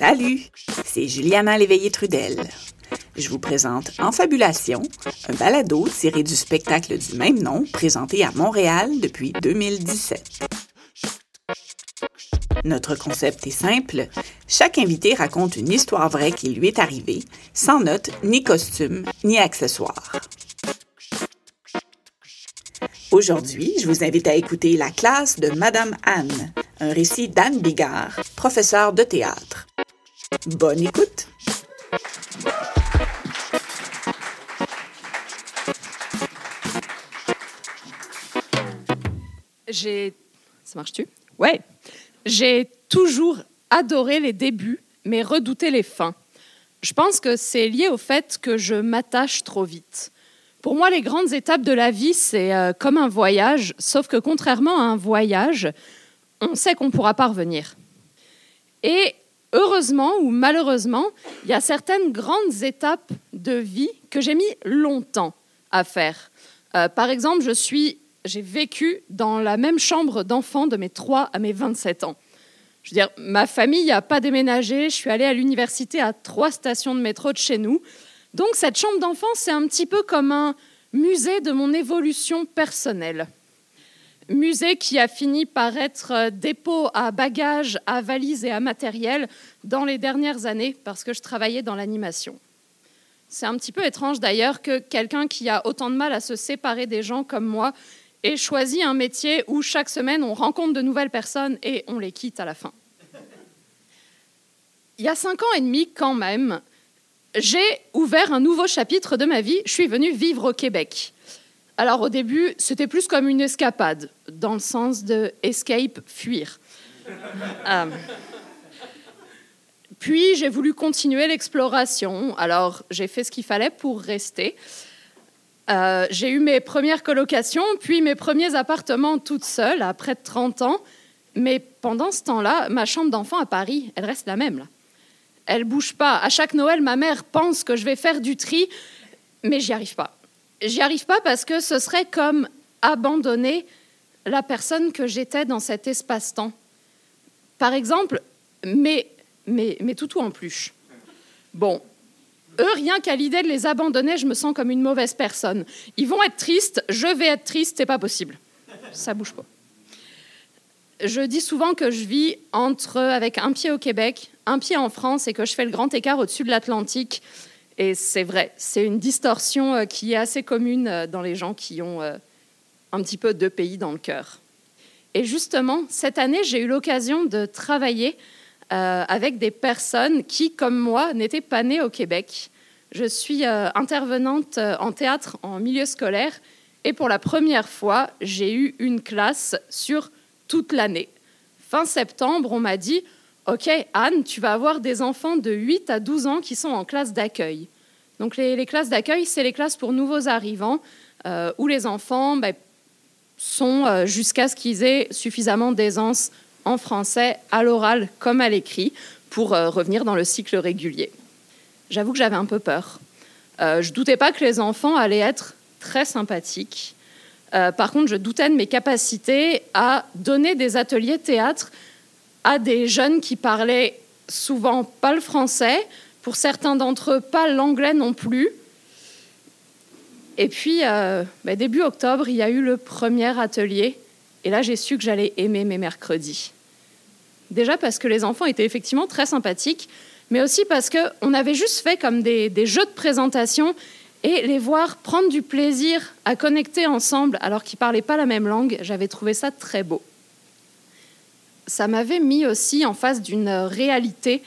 Salut, c'est Juliana Léveillé-Trudel. Je vous présente En Fabulation, un balado tiré du spectacle du même nom présenté à Montréal depuis 2017. Notre concept est simple. Chaque invité raconte une histoire vraie qui lui est arrivée, sans notes, ni costume, ni accessoires. Aujourd'hui, je vous invite à écouter La classe de Madame Anne, un récit d'Anne Bigard, professeure de théâtre. Bonne écoute! J'ai. Ça marche-tu? Ouais. J'ai toujours adoré les débuts, mais redouté les fins. Je pense que c'est lié au fait que je m'attache trop vite. Pour moi, les grandes étapes de la vie, c'est euh, comme un voyage, sauf que contrairement à un voyage, on sait qu'on ne pourra pas revenir. Et heureusement ou malheureusement, il y a certaines grandes étapes de vie que j'ai mis longtemps à faire. Euh, par exemple, je suis, j'ai vécu dans la même chambre d'enfant de mes 3 à mes 27 ans. Je veux dire, ma famille n'a pas déménagé, je suis allée à l'université à trois stations de métro de chez nous. Donc cette chambre d'enfant, c'est un petit peu comme un musée de mon évolution personnelle. Musée qui a fini par être dépôt à bagages, à valises et à matériel dans les dernières années parce que je travaillais dans l'animation. C'est un petit peu étrange d'ailleurs que quelqu'un qui a autant de mal à se séparer des gens comme moi ait choisi un métier où chaque semaine on rencontre de nouvelles personnes et on les quitte à la fin. Il y a cinq ans et demi quand même, j'ai ouvert un nouveau chapitre de ma vie. Je suis venue vivre au Québec. Alors au début, c'était plus comme une escapade, dans le sens de escape, fuir. Euh, puis j'ai voulu continuer l'exploration. Alors j'ai fait ce qu'il fallait pour rester. Euh, j'ai eu mes premières colocations, puis mes premiers appartements toute seule à près de 30 ans. Mais pendant ce temps-là, ma chambre d'enfant à Paris, elle reste la même. Là elle bouge pas. À chaque Noël, ma mère pense que je vais faire du tri, mais j'y arrive pas. J'y arrive pas parce que ce serait comme abandonner la personne que j'étais dans cet espace-temps. Par exemple, mes, mes, mes toutous en peluche. Bon, eux, rien qu'à l'idée de les abandonner, je me sens comme une mauvaise personne. Ils vont être tristes, je vais être triste, c'est pas possible. Ça bouge pas. Je dis souvent que je vis entre, avec un pied au Québec, un pied en France et que je fais le grand écart au-dessus de l'Atlantique. Et c'est vrai, c'est une distorsion euh, qui est assez commune euh, dans les gens qui ont euh, un petit peu deux pays dans le cœur. Et justement, cette année, j'ai eu l'occasion de travailler avec des personnes qui, comme moi, n'étaient pas nées au Québec. Je suis intervenante en théâtre en milieu scolaire et pour la première fois, j'ai eu une classe sur toute l'année. Fin septembre, on m'a dit OK, Anne, tu vas avoir des enfants de 8 à 12 ans qui sont en classe d'accueil. Donc les, classes d'accueil, c'est les classes pour nouveaux arrivants, euh, où les enfants ben, sont euh, jusqu'à ce qu'ils aient suffisamment d'aisance en français, à l'oral comme à l'écrit, pour euh, revenir dans le cycle régulier. J'avoue que j'avais un peu peur. je ne doutais pas que les enfants allaient être très sympathiques. par contre, je doutais de mes capacités à donner des ateliers théâtre à des jeunes qui parlaient souvent pas le français, pour certains d'entre eux pas l'anglais non plus. Et puis, euh, bah, début octobre, il y a eu le premier atelier, et là j'ai su que j'allais aimer mes mercredis. Déjà parce que les enfants étaient effectivement très sympathiques, mais aussi parce qu'on avait juste fait comme des, des jeux de présentation et les voir prendre du plaisir à connecter ensemble alors qu'ils ne parlaient pas la même langue, j'avais trouvé ça très beau ça m'avait mis aussi en face d'une réalité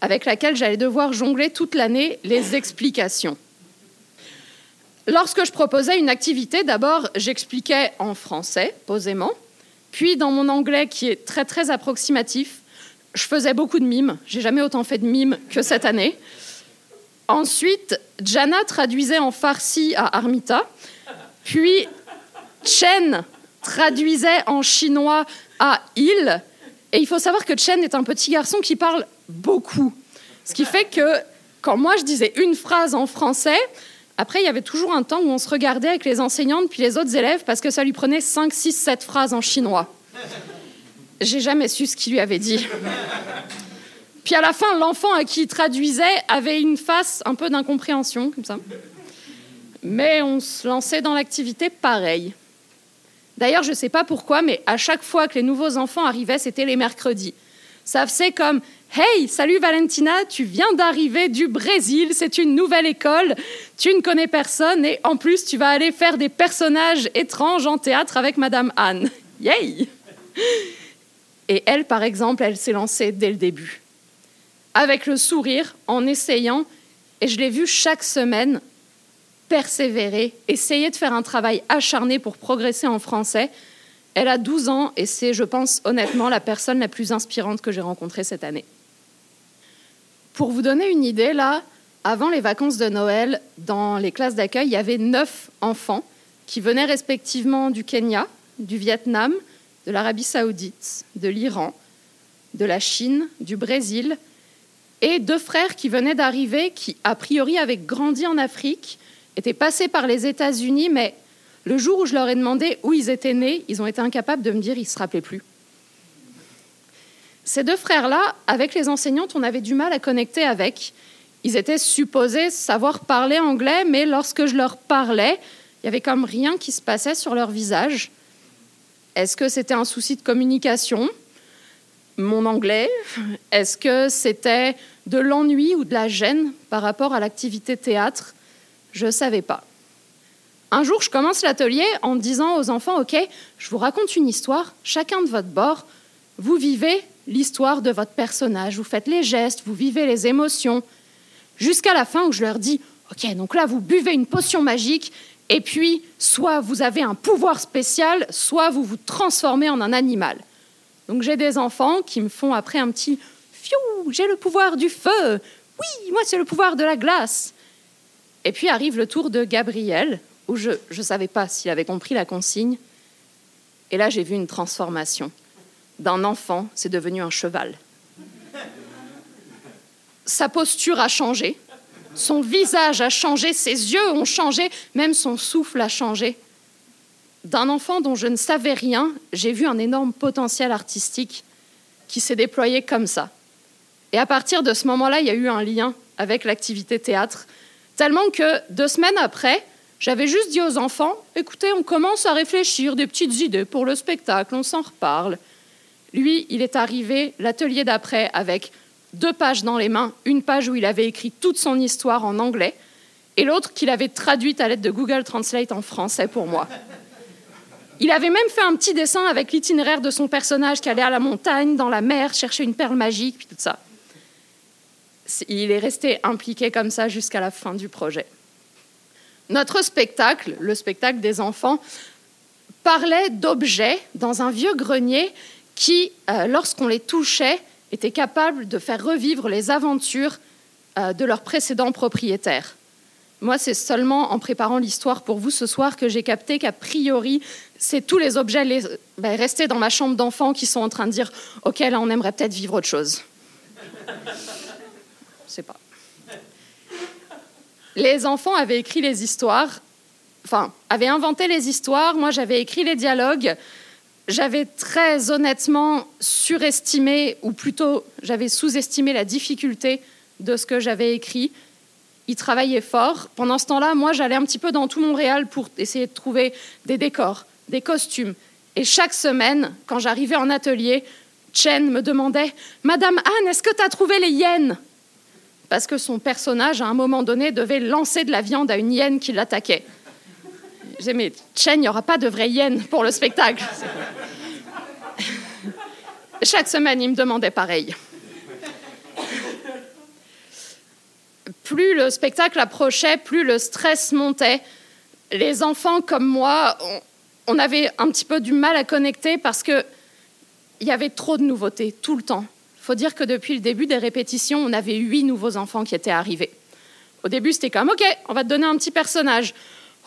avec laquelle j'allais devoir jongler toute l'année les explications. Lorsque je proposais une activité, d'abord j'expliquais en français, posément, puis dans mon anglais qui est très très approximatif, je faisais beaucoup de mimes. J'ai jamais autant fait de mimes que cette année. Ensuite, Jana traduisait en farsi à Armita, puis Chen traduisait en chinois à Il, et il faut savoir que Chen est un petit garçon qui parle beaucoup. Ce qui fait que quand moi je disais une phrase en français, après il y avait toujours un temps où on se regardait avec les enseignantes puis les autres élèves parce que ça lui prenait 5, 6, 7 phrases en chinois. J'ai jamais su ce qu'il lui avait dit. Puis à la fin, l'enfant à qui il traduisait avait une face un peu d'incompréhension, comme ça. Mais on se lançait dans l'activité pareil. D'ailleurs, je ne sais pas pourquoi, mais à chaque fois que les nouveaux enfants arrivaient, c'était les mercredis. Ça faisait comme Hey, salut Valentina, tu viens d'arriver du Brésil, c'est une nouvelle école, tu ne connais personne et en plus tu vas aller faire des personnages étranges en théâtre avec Madame Anne. Yay Et elle, par exemple, elle s'est lancée dès le début. Avec le sourire, en essayant, et je l'ai vue chaque semaine persévérer, essayer de faire un travail acharné pour progresser en français. Elle a 12 ans et c'est, je pense, honnêtement, la personne la plus inspirante que j'ai rencontrée cette année. Pour vous donner une idée, là, avant les vacances de Noël, dans les classes d'accueil, il y avait neuf enfants qui venaient respectivement du Kenya, du Vietnam, de l'Arabie saoudite, de l'Iran, de la Chine, du Brésil, et deux frères qui venaient d'arriver, qui a priori avaient grandi en Afrique, étaient passés par les États-Unis, mais le jour où je leur ai demandé où ils étaient nés, ils ont été incapables de me dire, ils ne se rappelaient plus. Ces deux frères-là, avec les enseignantes, on avait du mal à connecter avec. Ils étaient supposés savoir parler anglais, mais lorsque je leur parlais, il y avait comme rien qui se passait sur leur visage. Est-ce que c'était un souci de communication? Mon anglais? Est-ce que c'était de l'ennui ou de la gêne par rapport à l'activité théâtre? Je ne savais pas. Un jour, je commence l'atelier en disant aux enfants, OK, je vous raconte une histoire, chacun de votre bord, vous vivez l'histoire de votre personnage, vous faites les gestes, vous vivez les émotions, jusqu'à la fin où je leur dis, OK, donc là, vous buvez une potion magique, et puis soit vous avez un pouvoir spécial, soit vous vous transformez en un animal. Donc j'ai des enfants qui me font après un petit Fiou, j'ai le pouvoir du feu. Oui, moi c'est le pouvoir de la glace. Et puis arrive le tour de Gabriel, où je ne savais pas s'il avait compris la consigne. Et là, j'ai vu une transformation d'un enfant, c'est devenu un cheval. Sa posture a changé, son visage a changé, ses yeux ont changé, même son souffle a changé. D'un enfant dont je ne savais rien, j'ai vu un énorme potentiel artistique qui s'est déployé comme ça. Et à partir de ce moment-là, il y a eu un lien avec l'activité théâtre, tellement que deux semaines après, j'avais juste dit aux enfants, écoutez, on commence à réfléchir des petites idées pour le spectacle, on s'en reparle. Lui, il est arrivé l'atelier d'après avec deux pages dans les mains, une page où il avait écrit toute son histoire en anglais, et l'autre qu'il avait traduite à l'aide de Google Translate en français pour moi. Il avait même fait un petit dessin avec l'itinéraire de son personnage qui allait à la montagne, dans la mer, chercher une perle magique, puis tout ça. Il est resté impliqué comme ça jusqu'à la fin du projet. Notre spectacle, le spectacle des enfants, parlait d'objets dans un vieux grenier qui, euh, lorsqu'on les touchait, étaient capables de faire revivre les aventures euh, de leurs précédents propriétaires. Moi, c'est seulement en préparant l'histoire pour vous ce soir que j'ai capté qu'a priori, c'est tous les objets ben, restés dans ma chambre d'enfant qui sont en train de dire Ok, là, on aimerait peut-être vivre autre chose. Je sais pas. Les enfants avaient écrit les histoires, enfin, avaient inventé les histoires, moi j'avais écrit les dialogues, j'avais très honnêtement surestimé, ou plutôt j'avais sous-estimé la difficulté de ce que j'avais écrit. Ils travaillaient fort. Pendant ce temps-là, moi, j'allais un petit peu dans tout Montréal pour essayer de trouver des décors, des costumes. Et chaque semaine, quand j'arrivais en atelier, Chen me demandait Madame Anne, est-ce que tu as trouvé les hyènes? Parce que son personnage, à un moment donné, devait lancer de la viande à une hyène qui l'attaquait. J'ai mais Chen, il n'y aura pas de vraie hyène pour le spectacle. Chaque semaine, il me demandait pareil. Plus le spectacle approchait, plus le stress montait. Les enfants comme moi, on, avait un petit peu du mal à connecter parce qu'il y avait trop de nouveautés tout le temps. Faut dire que depuis le début des répétitions, on avait huit nouveaux enfants qui étaient arrivés. Au début, c'était comme, OK, on va te donner un petit personnage.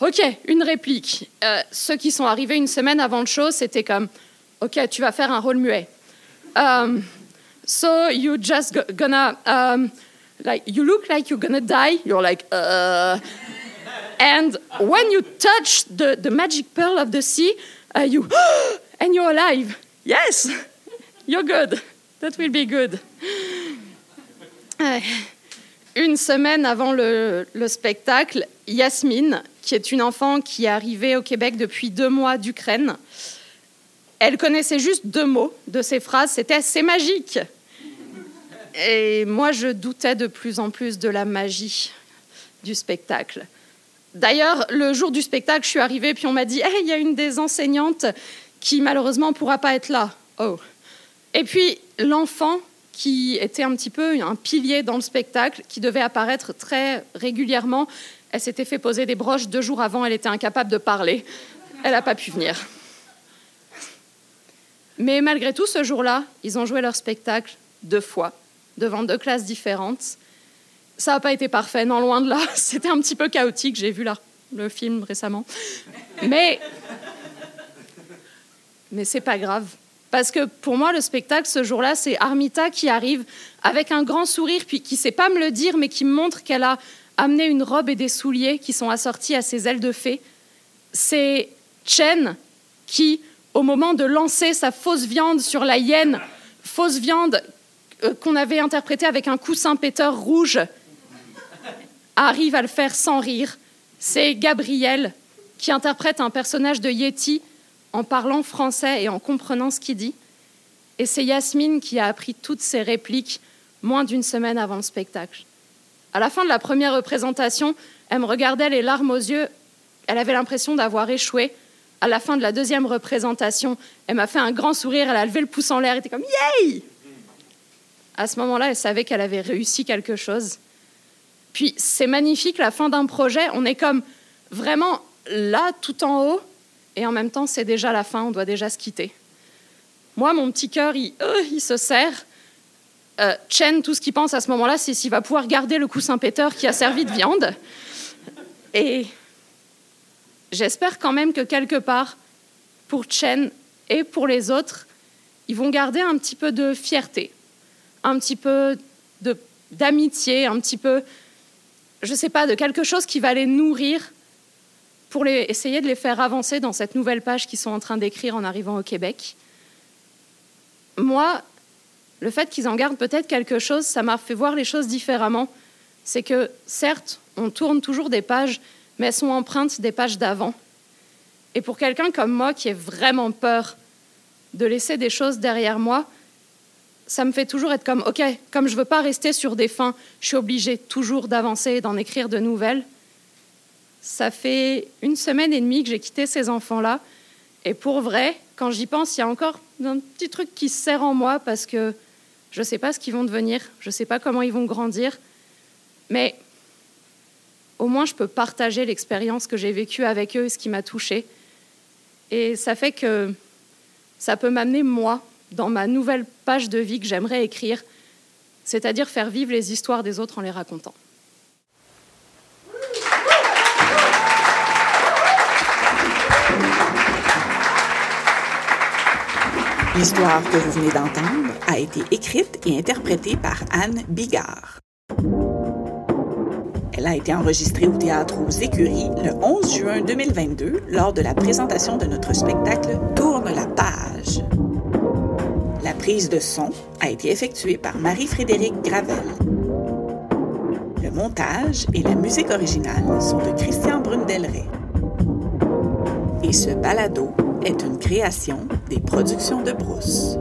OK, une réplique. Euh, ceux qui sont arrivés une semaine avant le show, c'était comme, OK, tu vas faire un rôle muet. Um, so you just gonna, um, like, you look like you're gonna die. You're like, uh. And when you touch the, the magic pearl of the sea, uh, you, and you're alive. Yes, you're good. That will be good. Une semaine avant le, le, spectacle, Yasmine, qui est une enfant qui est arrivée au Québec depuis deux mois d'Ukraine, elle connaissait juste deux mots de ces phrases, c'était c'est magique. Et moi, je doutais de plus en plus de la magie du spectacle. D'ailleurs, le jour du spectacle, je suis arrivée, puis on m'a dit il y a une des enseignantes qui malheureusement ne pourra pas être là. Oh. Et puis, l'enfant qui était un petit peu un pilier dans le spectacle, qui devait apparaître très régulièrement, elle s'était fait poser des broches deux jours avant, elle était incapable de parler. Elle n'a pas pu venir. Mais malgré tout, ce jour-là, ils ont joué leur spectacle deux fois, devant deux classes différentes. Ça n'a pas été parfait, non, loin de là. C'était un petit peu chaotique, j'ai vu le film récemment. Mais, mais c'est pas grave. Parce que pour moi, le spectacle ce jour-là, c'est Armita qui arrive avec un grand sourire, puis qui ne sait pas me le dire, mais qui me montre qu'elle a amené une robe et des souliers qui sont assortis à ses ailes de fée. C'est Chen qui, au moment de lancer sa fausse viande sur la hyène, fausse viande euh, qu'on avait interprétée avec un coussin péteur rouge, arrive à le faire sans rire. C'est Gabriel qui interprète un personnage de Yeti en parlant français et en comprenant ce qu'il dit. Et c'est Yasmine qui a appris toutes ces répliques moins d'une semaine avant le spectacle. À la fin de la première représentation, elle me regardait les larmes aux yeux. Elle avait l'impression d'avoir échoué à la fin de la deuxième représentation, elle m'a fait un grand sourire, elle a levé le pouce en l'air, elle était comme Yay À ce moment-là, elle savait qu'elle avait réussi quelque chose. Puis c'est magnifique, la fin d'un projet, on est comme vraiment là, tout en haut, et en même temps, c'est déjà la fin, on doit déjà se quitter. Moi, mon petit cœur, il, euh, il, se serre. Euh, Chen, tout ce qu'il pense à ce moment-là, c'est s'il va pouvoir garder le coussin péteur qui a servi de viande. Et j'espère quand même que quelque part, pour Chen et pour les autres, ils vont garder un petit peu de fierté, un petit peu d'amitié, un petit peu, je ne sais pas, de quelque chose qui va les nourrir pour essayer de les faire avancer dans cette nouvelle page qu'ils sont en train d'écrire en arrivant au Québec. Moi, le fait qu'ils en gardent peut-être quelque chose, ça m'a fait voir les choses différemment. C'est que, certes, on tourne toujours des pages mais elles sont empreintes des pages d'avant. Et pour quelqu'un comme moi qui a vraiment peur de laisser des choses derrière moi, ça me fait toujours être comme, OK, comme je ne veux pas rester sur des fins, je suis obligée toujours d'avancer et d'en écrire de nouvelles. Ça fait une semaine et demie que j'ai quitté ces enfants-là. Et pour vrai, quand j'y pense, il y a encore un petit truc qui se serre en moi parce que je ne sais pas ce qu'ils vont devenir, je ne sais pas comment ils vont grandir. Mais au moins je peux partager l'expérience que j'ai vécue avec eux et ce qui m'a touchée. Et ça fait que ça peut m'amener, moi, dans ma nouvelle page de vie que j'aimerais écrire, c'est-à-dire faire vivre les histoires des autres en les racontant. L'histoire que vous venez d'entendre a été écrite et interprétée par Anne Bigard. Elle a été enregistrée au théâtre aux Écuries le 11 juin 2022 lors de la présentation de notre spectacle Tourne la page. La prise de son a été effectuée par Marie-Frédérique Gravel. Le montage et la musique originale sont de Christian Brundelray. Et ce balado est une création des productions de Brousse.